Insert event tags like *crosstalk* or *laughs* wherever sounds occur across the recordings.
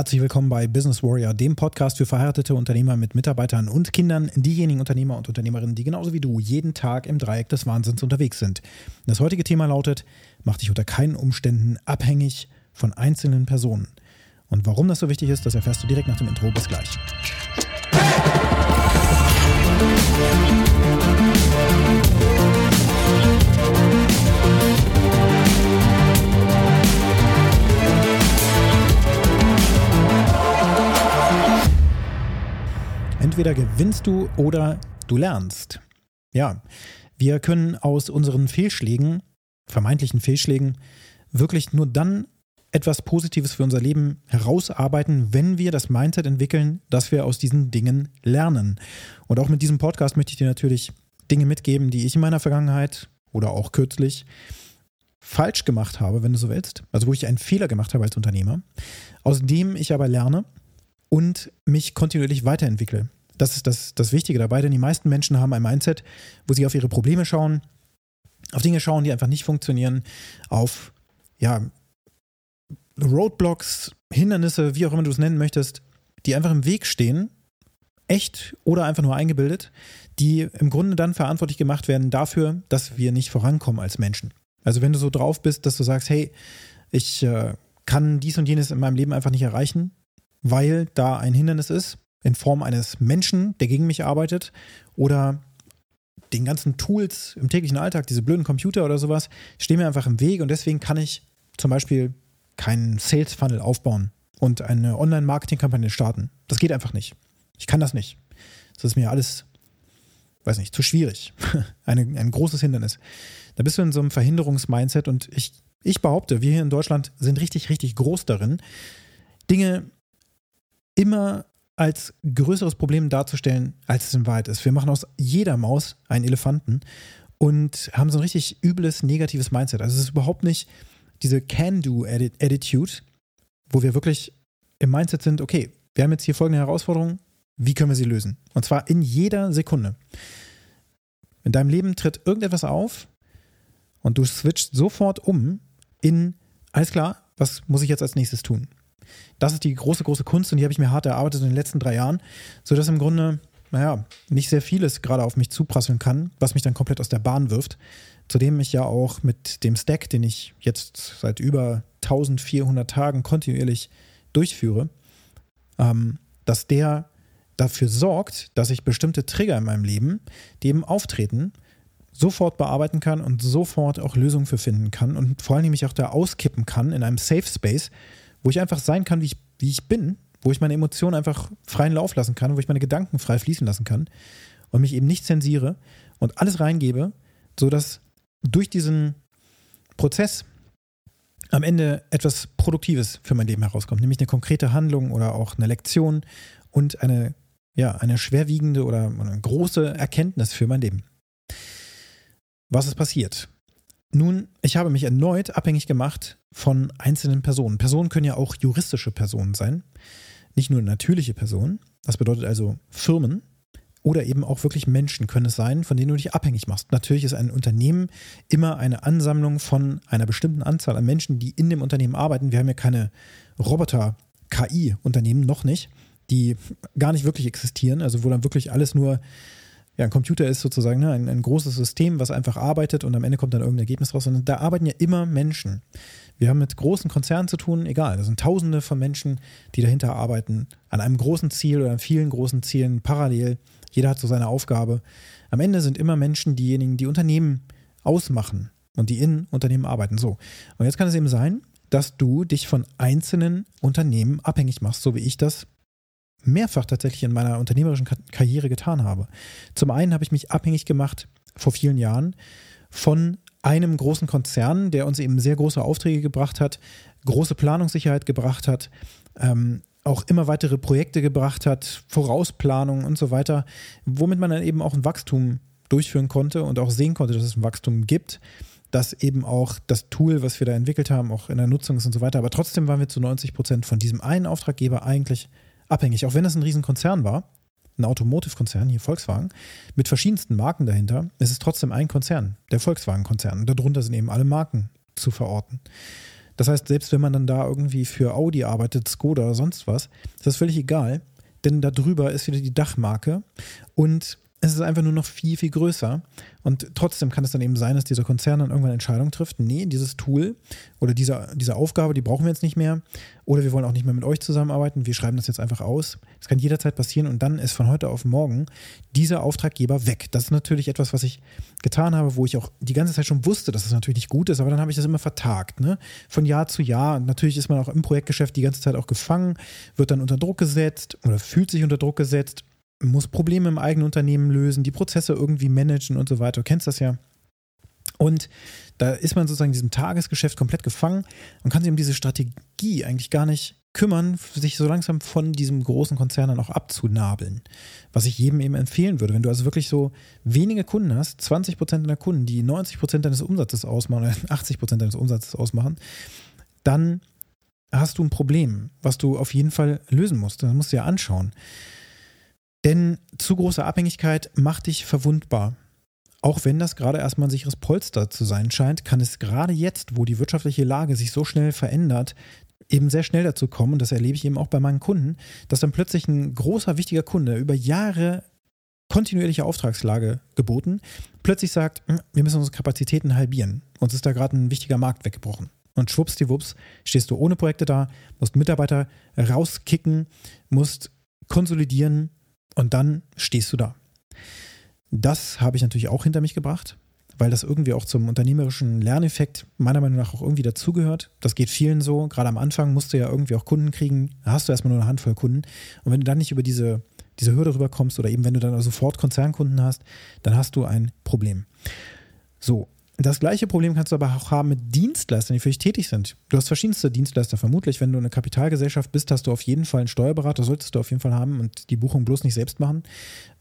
Herzlich willkommen bei Business Warrior, dem Podcast für verheiratete Unternehmer mit Mitarbeitern und Kindern, diejenigen Unternehmer und Unternehmerinnen, die genauso wie du jeden Tag im Dreieck des Wahnsinns unterwegs sind. Das heutige Thema lautet, mach dich unter keinen Umständen abhängig von einzelnen Personen. Und warum das so wichtig ist, das erfährst du direkt nach dem Intro. Bis gleich. Entweder gewinnst du oder du lernst. Ja, wir können aus unseren Fehlschlägen, vermeintlichen Fehlschlägen, wirklich nur dann etwas Positives für unser Leben herausarbeiten, wenn wir das Mindset entwickeln, dass wir aus diesen Dingen lernen. Und auch mit diesem Podcast möchte ich dir natürlich Dinge mitgeben, die ich in meiner Vergangenheit oder auch kürzlich falsch gemacht habe, wenn du so willst. Also wo ich einen Fehler gemacht habe als Unternehmer, aus dem ich aber lerne und mich kontinuierlich weiterentwickle. Das ist das, das Wichtige dabei, denn die meisten Menschen haben ein Mindset, wo sie auf ihre Probleme schauen, auf Dinge schauen, die einfach nicht funktionieren, auf ja, Roadblocks, Hindernisse, wie auch immer du es nennen möchtest, die einfach im Weg stehen, echt oder einfach nur eingebildet, die im Grunde dann verantwortlich gemacht werden dafür, dass wir nicht vorankommen als Menschen. Also wenn du so drauf bist, dass du sagst, hey, ich äh, kann dies und jenes in meinem Leben einfach nicht erreichen, weil da ein Hindernis ist, in Form eines Menschen, der gegen mich arbeitet, oder den ganzen Tools im täglichen Alltag, diese blöden Computer oder sowas, stehen mir einfach im Weg und deswegen kann ich zum Beispiel keinen Sales Funnel aufbauen und eine Online-Marketing-Kampagne starten. Das geht einfach nicht. Ich kann das nicht. Das ist mir alles, weiß nicht, zu schwierig. *laughs* Eine, ein großes Hindernis. Da bist du in so einem Verhinderungsmindset und ich, ich behaupte, wir hier in Deutschland sind richtig, richtig groß darin, Dinge immer als größeres Problem darzustellen, als es in Wahrheit ist. Wir machen aus jeder Maus einen Elefanten und haben so ein richtig übles, negatives Mindset. Also es ist überhaupt nicht diese Can-Do-Attitude, wo wir wirklich im Mindset sind, okay, wir haben jetzt hier folgende Herausforderung, wie können wir sie lösen? Und zwar in jeder Sekunde. In deinem Leben tritt irgendetwas auf und du switcht sofort um in, alles klar, was muss ich jetzt als nächstes tun? Das ist die große, große Kunst und die habe ich mir hart erarbeitet in den letzten drei Jahren, sodass im Grunde, naja, nicht sehr vieles gerade auf mich zuprasseln kann, was mich dann komplett aus der Bahn wirft. Zudem ich ja auch mit dem Stack, den ich jetzt seit über 1400 Tagen kontinuierlich durchführe, ähm, dass der dafür sorgt, dass ich bestimmte Trigger in meinem Leben, die eben auftreten, sofort bearbeiten kann und sofort auch Lösungen für finden kann und vor allem mich auch da auskippen kann in einem Safe Space, wo ich einfach sein kann, wie ich, wie ich bin, wo ich meine Emotionen einfach freien Lauf lassen kann, wo ich meine Gedanken frei fließen lassen kann und mich eben nicht zensiere und alles reingebe, sodass durch diesen Prozess am Ende etwas Produktives für mein Leben herauskommt, nämlich eine konkrete Handlung oder auch eine Lektion und eine, ja, eine schwerwiegende oder eine große Erkenntnis für mein Leben. Was ist passiert? Nun, ich habe mich erneut abhängig gemacht von einzelnen Personen. Personen können ja auch juristische Personen sein, nicht nur natürliche Personen. Das bedeutet also Firmen oder eben auch wirklich Menschen können es sein, von denen du dich abhängig machst. Natürlich ist ein Unternehmen immer eine Ansammlung von einer bestimmten Anzahl an Menschen, die in dem Unternehmen arbeiten. Wir haben ja keine Roboter-KI-Unternehmen, noch nicht, die gar nicht wirklich existieren, also wo dann wirklich alles nur ja, ein Computer ist sozusagen ne, ein, ein, großes System, was einfach arbeitet und am Ende kommt dann irgendein Ergebnis raus. Und da arbeiten ja immer Menschen. Wir haben mit großen Konzernen zu tun, egal. Das sind Tausende von Menschen, die dahinter arbeiten, an einem großen Ziel oder an vielen großen Zielen parallel. Jeder hat so seine Aufgabe. Am Ende sind immer Menschen diejenigen, die Unternehmen ausmachen und die in Unternehmen arbeiten. So. Und jetzt kann es eben sein, dass du dich von einzelnen Unternehmen abhängig machst, so wie ich das mehrfach tatsächlich in meiner unternehmerischen Karriere getan habe. Zum einen habe ich mich abhängig gemacht vor vielen Jahren von einem großen Konzern, der uns eben sehr große Aufträge gebracht hat, große Planungssicherheit gebracht hat, ähm, auch immer weitere Projekte gebracht hat, Vorausplanung und so weiter, womit man dann eben auch ein Wachstum durchführen konnte und auch sehen konnte, dass es ein Wachstum gibt, dass eben auch das Tool, was wir da entwickelt haben, auch in der Nutzung ist und so weiter. Aber trotzdem waren wir zu 90 Prozent von diesem einen Auftraggeber eigentlich abhängig. Auch wenn es ein Riesenkonzern war, ein Automotive-Konzern, hier Volkswagen, mit verschiedensten Marken dahinter, ist es trotzdem ein Konzern, der Volkswagen-Konzern. Und darunter sind eben alle Marken zu verorten. Das heißt, selbst wenn man dann da irgendwie für Audi arbeitet, Skoda oder sonst was, ist das völlig egal, denn da drüber ist wieder die Dachmarke und es ist einfach nur noch viel, viel größer. Und trotzdem kann es dann eben sein, dass dieser Konzern dann irgendwann Entscheidungen trifft. Nee, dieses Tool oder diese, diese Aufgabe, die brauchen wir jetzt nicht mehr. Oder wir wollen auch nicht mehr mit euch zusammenarbeiten. Wir schreiben das jetzt einfach aus. Das kann jederzeit passieren und dann ist von heute auf morgen dieser Auftraggeber weg. Das ist natürlich etwas, was ich getan habe, wo ich auch die ganze Zeit schon wusste, dass es das natürlich nicht gut ist, aber dann habe ich das immer vertagt. Ne? Von Jahr zu Jahr. Und natürlich ist man auch im Projektgeschäft die ganze Zeit auch gefangen, wird dann unter Druck gesetzt oder fühlt sich unter Druck gesetzt muss Probleme im eigenen Unternehmen lösen, die Prozesse irgendwie managen und so weiter. Du kennst das ja. Und da ist man sozusagen in diesem Tagesgeschäft komplett gefangen und kann sich um diese Strategie eigentlich gar nicht kümmern, sich so langsam von diesem großen Konzern dann auch abzunabeln. Was ich jedem eben empfehlen würde, wenn du also wirklich so wenige Kunden hast, 20 Prozent deiner Kunden, die 90 Prozent deines Umsatzes ausmachen oder 80 Prozent deines Umsatzes ausmachen, dann hast du ein Problem, was du auf jeden Fall lösen musst. Das musst du dir anschauen. Denn zu große Abhängigkeit macht dich verwundbar. Auch wenn das gerade erstmal ein sicheres Polster zu sein scheint, kann es gerade jetzt, wo die wirtschaftliche Lage sich so schnell verändert, eben sehr schnell dazu kommen, und das erlebe ich eben auch bei meinen Kunden, dass dann plötzlich ein großer, wichtiger Kunde über Jahre kontinuierliche Auftragslage geboten, plötzlich sagt, hm, wir müssen unsere Kapazitäten halbieren. Uns ist da gerade ein wichtiger Markt weggebrochen. Und schwuppsdiwupps stehst du ohne Projekte da, musst Mitarbeiter rauskicken, musst konsolidieren, und dann stehst du da. Das habe ich natürlich auch hinter mich gebracht, weil das irgendwie auch zum unternehmerischen Lerneffekt meiner Meinung nach auch irgendwie dazugehört. Das geht vielen so. Gerade am Anfang musst du ja irgendwie auch Kunden kriegen. Da hast du erstmal nur eine Handvoll Kunden. Und wenn du dann nicht über diese, diese Hürde rüberkommst oder eben wenn du dann sofort Konzernkunden hast, dann hast du ein Problem. So, das gleiche Problem kannst du aber auch haben mit Dienstleistern, die für dich tätig sind. Du hast verschiedenste Dienstleister. Vermutlich, wenn du eine Kapitalgesellschaft bist, hast du auf jeden Fall einen Steuerberater, solltest du auf jeden Fall haben und die Buchung bloß nicht selbst machen.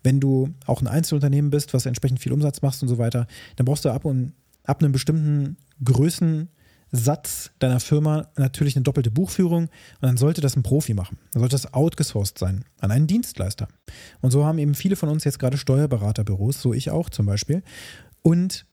Wenn du auch ein Einzelunternehmen bist, was entsprechend viel Umsatz machst und so weiter, dann brauchst du ab, und, ab einem bestimmten Größensatz deiner Firma natürlich eine doppelte Buchführung und dann sollte das ein Profi machen. Dann sollte das outgesourced sein an einen Dienstleister. Und so haben eben viele von uns jetzt gerade Steuerberaterbüros, so ich auch zum Beispiel. Und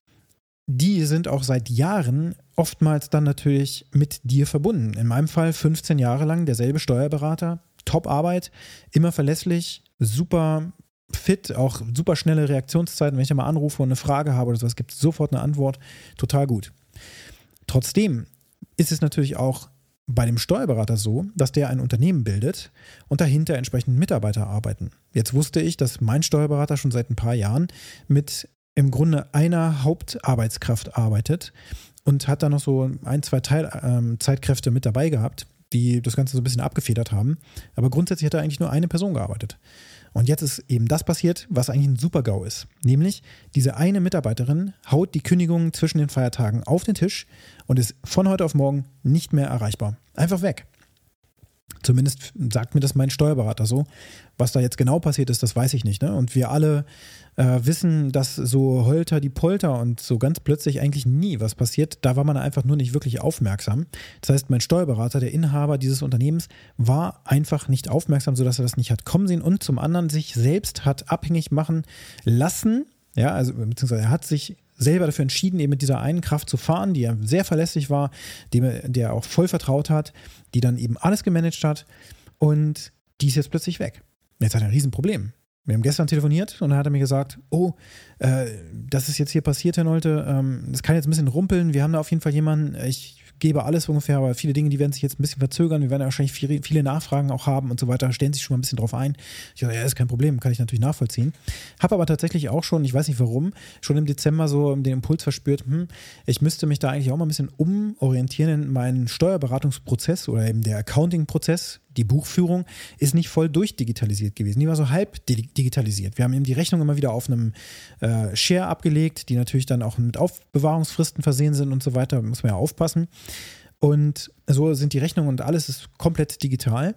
die sind auch seit Jahren oftmals dann natürlich mit dir verbunden. In meinem Fall 15 Jahre lang derselbe Steuerberater, Top-Arbeit, immer verlässlich, super fit, auch super schnelle Reaktionszeiten. Wenn ich mal anrufe und eine Frage habe oder sowas, gibt es sofort eine Antwort. Total gut. Trotzdem ist es natürlich auch bei dem Steuerberater so, dass der ein Unternehmen bildet und dahinter entsprechend Mitarbeiter arbeiten. Jetzt wusste ich, dass mein Steuerberater schon seit ein paar Jahren mit im Grunde einer Hauptarbeitskraft arbeitet und hat da noch so ein, zwei Teil, ähm, Zeitkräfte mit dabei gehabt, die das Ganze so ein bisschen abgefedert haben. Aber grundsätzlich hat da eigentlich nur eine Person gearbeitet. Und jetzt ist eben das passiert, was eigentlich ein Super-GAU ist. Nämlich, diese eine Mitarbeiterin haut die Kündigung zwischen den Feiertagen auf den Tisch und ist von heute auf morgen nicht mehr erreichbar. Einfach weg. Zumindest sagt mir das mein Steuerberater so. Was da jetzt genau passiert ist, das weiß ich nicht. Ne? Und wir alle äh, wissen, dass so Holter die Polter und so ganz plötzlich eigentlich nie was passiert. Da war man einfach nur nicht wirklich aufmerksam. Das heißt, mein Steuerberater, der Inhaber dieses Unternehmens, war einfach nicht aufmerksam, sodass er das nicht hat kommen sehen und zum anderen sich selbst hat abhängig machen lassen. Ja, also beziehungsweise er hat sich selber dafür entschieden, eben mit dieser einen Kraft zu fahren, die ja sehr verlässlich war, dem er, der auch voll vertraut hat, die dann eben alles gemanagt hat und die ist jetzt plötzlich weg. Jetzt hat er ein Riesenproblem. Wir haben gestern telefoniert und dann hat er mir gesagt, oh, äh, das ist jetzt hier passiert, Herr Nolte, ähm, das kann jetzt ein bisschen rumpeln, wir haben da auf jeden Fall jemanden, ich gebe alles ungefähr, aber viele Dinge, die werden sich jetzt ein bisschen verzögern. Wir werden ja wahrscheinlich viele, viele Nachfragen auch haben und so weiter. Stellen sich schon mal ein bisschen drauf ein. Ich sage, ja, ist kein Problem, kann ich natürlich nachvollziehen. Habe aber tatsächlich auch schon, ich weiß nicht warum, schon im Dezember so den Impuls verspürt, hm, ich müsste mich da eigentlich auch mal ein bisschen umorientieren in meinen Steuerberatungsprozess oder eben der Accounting-Prozess, die Buchführung ist nicht voll durchdigitalisiert gewesen. Die war so halb digitalisiert. Wir haben eben die Rechnung immer wieder auf einem äh, Share abgelegt, die natürlich dann auch mit Aufbewahrungsfristen versehen sind und so weiter. Da muss man ja aufpassen. Und so sind die Rechnungen und alles ist komplett digital.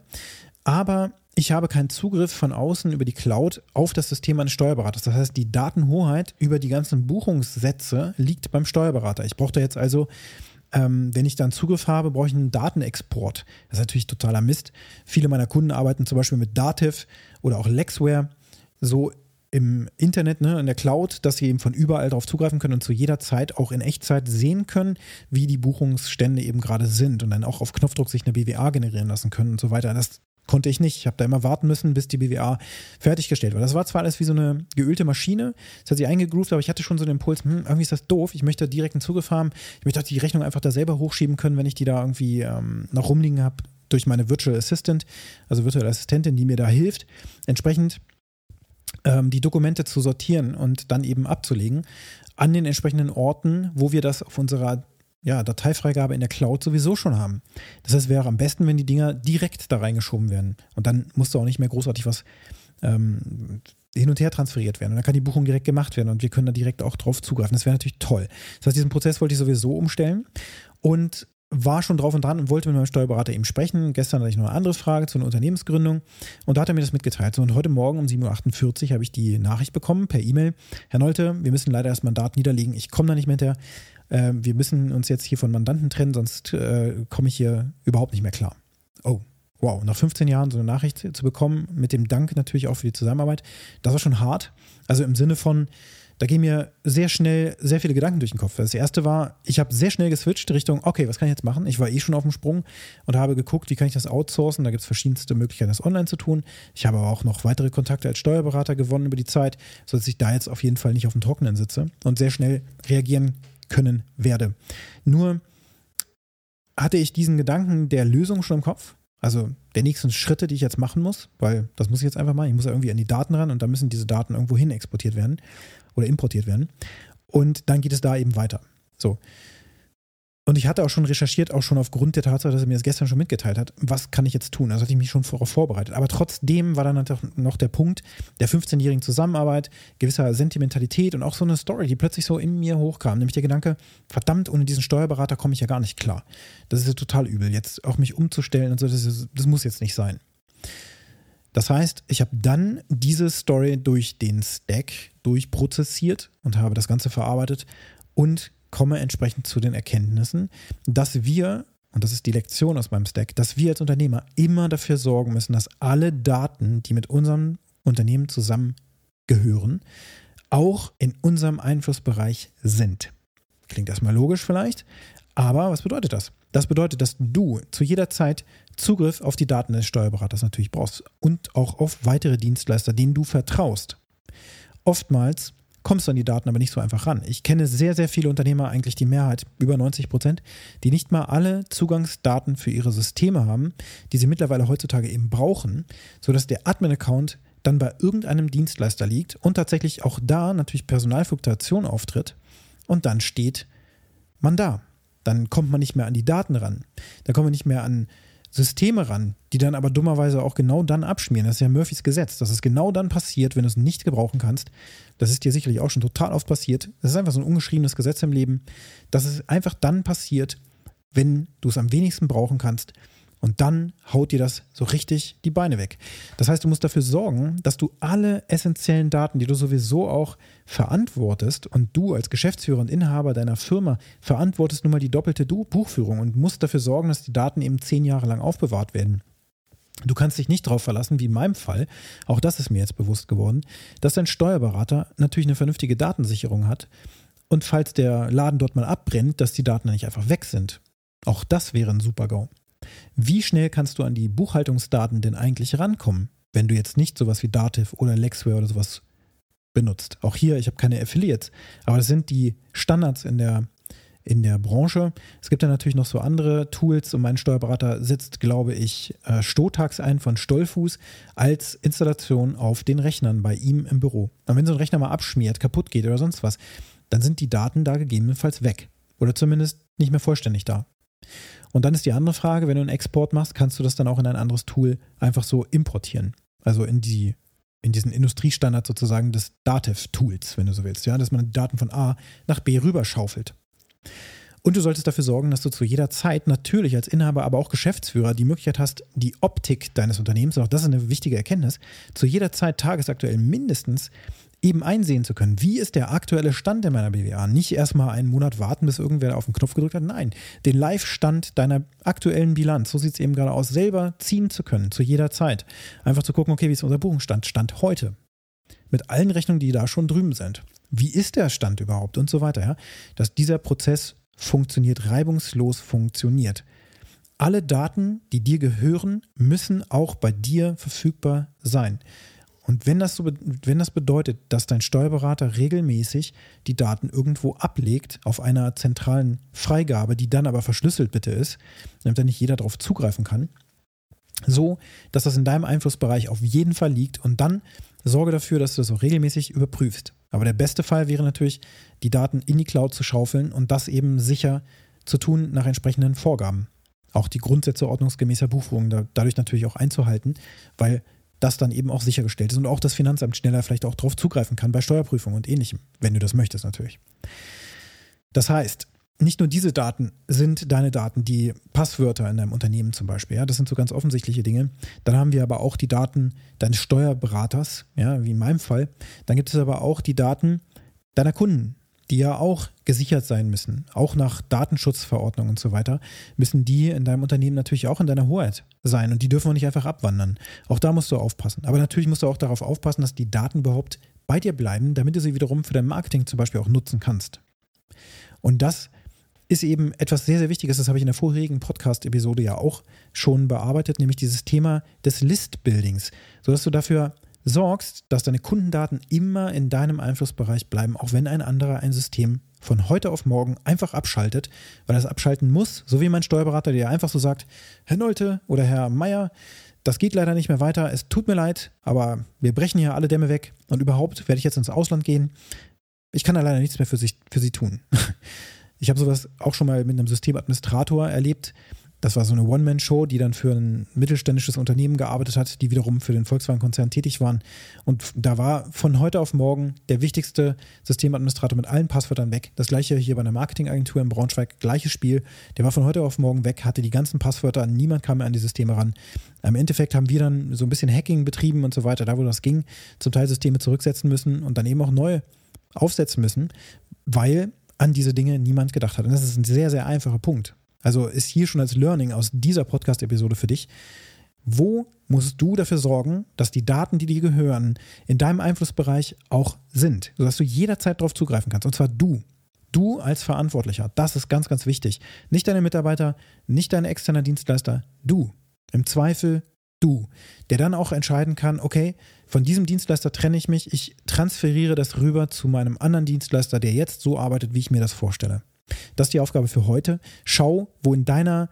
Aber ich habe keinen Zugriff von außen über die Cloud auf das System eines Steuerberaters. Das heißt, die Datenhoheit über die ganzen Buchungssätze liegt beim Steuerberater. Ich brauche da jetzt also ähm, wenn ich dann Zugriff habe, brauche ich einen Datenexport. Das ist natürlich totaler Mist. Viele meiner Kunden arbeiten zum Beispiel mit Dativ oder auch Lexware. So im Internet, ne, in der Cloud, dass sie eben von überall darauf zugreifen können und zu jeder Zeit auch in Echtzeit sehen können, wie die Buchungsstände eben gerade sind und dann auch auf Knopfdruck sich eine BWA generieren lassen können und so weiter. Das konnte ich nicht. Ich habe da immer warten müssen, bis die BWA fertiggestellt war. Das war zwar alles wie so eine geölte Maschine, das hat sich eingegroovt, aber ich hatte schon so den Impuls, hm, irgendwie ist das doof, ich möchte direkt einen Zugriff haben, ich möchte die Rechnung einfach da selber hochschieben können, wenn ich die da irgendwie ähm, noch rumliegen habe durch meine Virtual Assistant, also virtuelle Assistentin, die mir da hilft, entsprechend ähm, die Dokumente zu sortieren und dann eben abzulegen an den entsprechenden Orten, wo wir das auf unserer ja, Dateifreigabe in der Cloud sowieso schon haben. Das heißt, wäre am besten, wenn die Dinger direkt da reingeschoben werden. Und dann musst du auch nicht mehr großartig was ähm, hin und her transferiert werden. Und dann kann die Buchung direkt gemacht werden und wir können da direkt auch drauf zugreifen. Das wäre natürlich toll. Das heißt, diesen Prozess wollte ich sowieso umstellen. Und war schon drauf und dran und wollte mit meinem Steuerberater eben sprechen. Gestern hatte ich noch eine andere Frage zu einer Unternehmensgründung und da hat er mir das mitgeteilt. So, und heute Morgen um 7.48 Uhr habe ich die Nachricht bekommen per E-Mail. Herr Nolte, wir müssen leider das Mandat niederlegen. Ich komme da nicht mehr hinterher. Äh, wir müssen uns jetzt hier von Mandanten trennen, sonst äh, komme ich hier überhaupt nicht mehr klar. Oh, wow. Nach 15 Jahren so eine Nachricht zu bekommen, mit dem Dank natürlich auch für die Zusammenarbeit, das war schon hart. Also im Sinne von, da gehen mir sehr schnell sehr viele Gedanken durch den Kopf. Das erste war, ich habe sehr schnell geswitcht Richtung, okay, was kann ich jetzt machen? Ich war eh schon auf dem Sprung und habe geguckt, wie kann ich das outsourcen? Da gibt es verschiedenste Möglichkeiten, das online zu tun. Ich habe aber auch noch weitere Kontakte als Steuerberater gewonnen über die Zeit, sodass ich da jetzt auf jeden Fall nicht auf dem Trockenen sitze und sehr schnell reagieren können werde. Nur hatte ich diesen Gedanken der Lösung schon im Kopf, also der nächsten Schritte, die ich jetzt machen muss, weil das muss ich jetzt einfach machen. Ich muss ja irgendwie an die Daten ran und da müssen diese Daten irgendwo hin exportiert werden oder importiert werden. Und dann geht es da eben weiter. So. Und ich hatte auch schon recherchiert, auch schon aufgrund der Tatsache, dass er mir das gestern schon mitgeteilt hat, was kann ich jetzt tun? Also hatte ich mich schon darauf vorbereitet. Aber trotzdem war dann noch der Punkt der 15-jährigen Zusammenarbeit, gewisser Sentimentalität und auch so eine Story, die plötzlich so in mir hochkam. Nämlich der Gedanke, verdammt, ohne diesen Steuerberater komme ich ja gar nicht klar. Das ist ja total übel. Jetzt auch mich umzustellen und so, das, ist, das muss jetzt nicht sein. Das heißt, ich habe dann diese Story durch den Stack durchprozessiert und habe das Ganze verarbeitet und komme entsprechend zu den Erkenntnissen, dass wir, und das ist die Lektion aus meinem Stack, dass wir als Unternehmer immer dafür sorgen müssen, dass alle Daten, die mit unserem Unternehmen zusammengehören, auch in unserem Einflussbereich sind. Klingt erstmal logisch vielleicht, aber was bedeutet das? Das bedeutet, dass du zu jeder Zeit Zugriff auf die Daten des Steuerberaters natürlich brauchst und auch auf weitere Dienstleister, denen du vertraust. Oftmals kommst du an die Daten aber nicht so einfach ran. Ich kenne sehr, sehr viele Unternehmer, eigentlich die Mehrheit, über 90 Prozent, die nicht mal alle Zugangsdaten für ihre Systeme haben, die sie mittlerweile heutzutage eben brauchen, sodass der Admin-Account dann bei irgendeinem Dienstleister liegt und tatsächlich auch da natürlich Personalfluktuation auftritt und dann steht man da. Dann kommt man nicht mehr an die Daten ran. Dann kommt man nicht mehr an Systeme ran, die dann aber dummerweise auch genau dann abschmieren. Das ist ja Murphys Gesetz, dass es genau dann passiert, wenn du es nicht gebrauchen kannst. Das ist dir sicherlich auch schon total oft passiert. Das ist einfach so ein ungeschriebenes Gesetz im Leben, dass es einfach dann passiert, wenn du es am wenigsten brauchen kannst. Und dann haut dir das so richtig die Beine weg. Das heißt, du musst dafür sorgen, dass du alle essentiellen Daten, die du sowieso auch verantwortest, und du als Geschäftsführer und Inhaber deiner Firma verantwortest nun mal die doppelte Buchführung und musst dafür sorgen, dass die Daten eben zehn Jahre lang aufbewahrt werden. Du kannst dich nicht darauf verlassen, wie in meinem Fall, auch das ist mir jetzt bewusst geworden, dass dein Steuerberater natürlich eine vernünftige Datensicherung hat und falls der Laden dort mal abbrennt, dass die Daten nicht einfach weg sind. Auch das wäre ein Super-GAU. Wie schnell kannst du an die Buchhaltungsdaten denn eigentlich rankommen, wenn du jetzt nicht sowas wie Dativ oder Lexware oder sowas benutzt? Auch hier, ich habe keine Affiliates, aber das sind die Standards in der, in der Branche. Es gibt ja natürlich noch so andere Tools und mein Steuerberater setzt, glaube ich, äh, Stotax ein von Stollfuß als Installation auf den Rechnern bei ihm im Büro. Und wenn so ein Rechner mal abschmiert, kaputt geht oder sonst was, dann sind die Daten da gegebenenfalls weg. Oder zumindest nicht mehr vollständig da. Und dann ist die andere Frage, wenn du einen Export machst, kannst du das dann auch in ein anderes Tool einfach so importieren. Also in die in diesen Industriestandard sozusagen des Datev-Tools, wenn du so willst, ja, dass man die Daten von A nach B rüberschaufelt. Und du solltest dafür sorgen, dass du zu jeder Zeit natürlich als Inhaber, aber auch Geschäftsführer die Möglichkeit hast, die Optik deines Unternehmens, auch das ist eine wichtige Erkenntnis, zu jeder Zeit tagesaktuell mindestens eben einsehen zu können, wie ist der aktuelle Stand in meiner BWA. Nicht erstmal einen Monat warten, bis irgendwer auf den Knopf gedrückt hat. Nein, den Live-Stand deiner aktuellen Bilanz, so sieht es eben gerade aus, selber ziehen zu können, zu jeder Zeit. Einfach zu gucken, okay, wie ist unser Buchungsstand? Stand heute. mit allen Rechnungen, die da schon drüben sind. Wie ist der Stand überhaupt und so weiter, ja? Dass dieser Prozess funktioniert, reibungslos funktioniert. Alle Daten, die dir gehören, müssen auch bei dir verfügbar sein. Und wenn das, so, wenn das bedeutet, dass dein Steuerberater regelmäßig die Daten irgendwo ablegt auf einer zentralen Freigabe, die dann aber verschlüsselt bitte ist, damit da nicht jeder darauf zugreifen kann, so, dass das in deinem Einflussbereich auf jeden Fall liegt und dann sorge dafür, dass du das auch regelmäßig überprüfst. Aber der beste Fall wäre natürlich, die Daten in die Cloud zu schaufeln und das eben sicher zu tun nach entsprechenden Vorgaben. Auch die Grundsätze ordnungsgemäßer Buchführung dadurch natürlich auch einzuhalten, weil das dann eben auch sichergestellt ist und auch das Finanzamt schneller vielleicht auch darauf zugreifen kann bei Steuerprüfung und ähnlichem, wenn du das möchtest natürlich. Das heißt, nicht nur diese Daten sind deine Daten, die Passwörter in deinem Unternehmen zum Beispiel, ja, das sind so ganz offensichtliche Dinge. Dann haben wir aber auch die Daten deines Steuerberaters, ja, wie in meinem Fall. Dann gibt es aber auch die Daten deiner Kunden, die ja auch gesichert sein müssen. Auch nach Datenschutzverordnung und so weiter müssen die in deinem Unternehmen natürlich auch in deiner Hoheit sein und die dürfen auch nicht einfach abwandern. Auch da musst du aufpassen. Aber natürlich musst du auch darauf aufpassen, dass die Daten überhaupt bei dir bleiben, damit du sie wiederum für dein Marketing zum Beispiel auch nutzen kannst. Und das ist eben etwas sehr, sehr Wichtiges. Das habe ich in der vorherigen Podcast-Episode ja auch schon bearbeitet, nämlich dieses Thema des List-Buildings, sodass du dafür sorgst, dass deine Kundendaten immer in deinem Einflussbereich bleiben, auch wenn ein anderer ein System von heute auf morgen einfach abschaltet, weil er es abschalten muss, so wie mein Steuerberater, der einfach so sagt, Herr Nolte oder Herr Meier, das geht leider nicht mehr weiter, es tut mir leid, aber wir brechen hier alle Dämme weg und überhaupt werde ich jetzt ins Ausland gehen. Ich kann da leider nichts mehr für, sich, für Sie tun. *laughs* Ich habe sowas auch schon mal mit einem Systemadministrator erlebt, das war so eine One-Man-Show, die dann für ein mittelständisches Unternehmen gearbeitet hat, die wiederum für den Volkswagen-Konzern tätig waren. Und da war von heute auf morgen der wichtigste Systemadministrator mit allen Passwörtern weg. Das gleiche hier bei einer Marketingagentur in Braunschweig, gleiches Spiel. Der war von heute auf morgen weg, hatte die ganzen Passwörter, niemand kam mehr an die Systeme ran. Im Endeffekt haben wir dann so ein bisschen Hacking betrieben und so weiter, da wo das ging, zum Teil Systeme zurücksetzen müssen und dann eben auch neu aufsetzen müssen, weil an diese Dinge niemand gedacht hat. Und das ist ein sehr, sehr einfacher Punkt. Also ist hier schon als Learning aus dieser Podcast-Episode für dich. Wo musst du dafür sorgen, dass die Daten, die dir gehören, in deinem Einflussbereich auch sind, sodass du jederzeit darauf zugreifen kannst? Und zwar du. Du als Verantwortlicher. Das ist ganz, ganz wichtig. Nicht deine Mitarbeiter, nicht dein externer Dienstleister. Du. Im Zweifel du. Der dann auch entscheiden kann, okay, von diesem Dienstleister trenne ich mich, ich transferiere das rüber zu meinem anderen Dienstleister, der jetzt so arbeitet, wie ich mir das vorstelle. Das ist die Aufgabe für heute. Schau, wo in deiner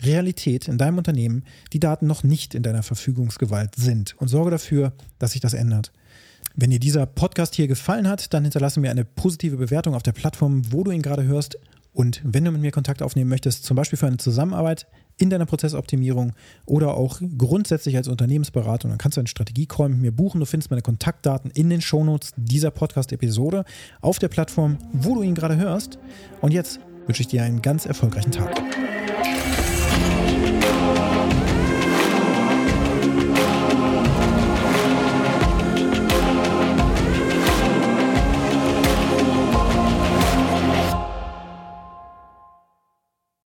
Realität, in deinem Unternehmen die Daten noch nicht in deiner Verfügungsgewalt sind und sorge dafür, dass sich das ändert. Wenn dir dieser Podcast hier gefallen hat, dann hinterlasse mir eine positive Bewertung auf der Plattform, wo du ihn gerade hörst. Und wenn du mit mir Kontakt aufnehmen möchtest, zum Beispiel für eine Zusammenarbeit in deiner Prozessoptimierung oder auch grundsätzlich als Unternehmensberatung, dann kannst du einen Strategie-Call mit mir buchen. Du findest meine Kontaktdaten in den Shownotes dieser Podcast-Episode auf der Plattform, wo du ihn gerade hörst. Und jetzt wünsche ich dir einen ganz erfolgreichen Tag.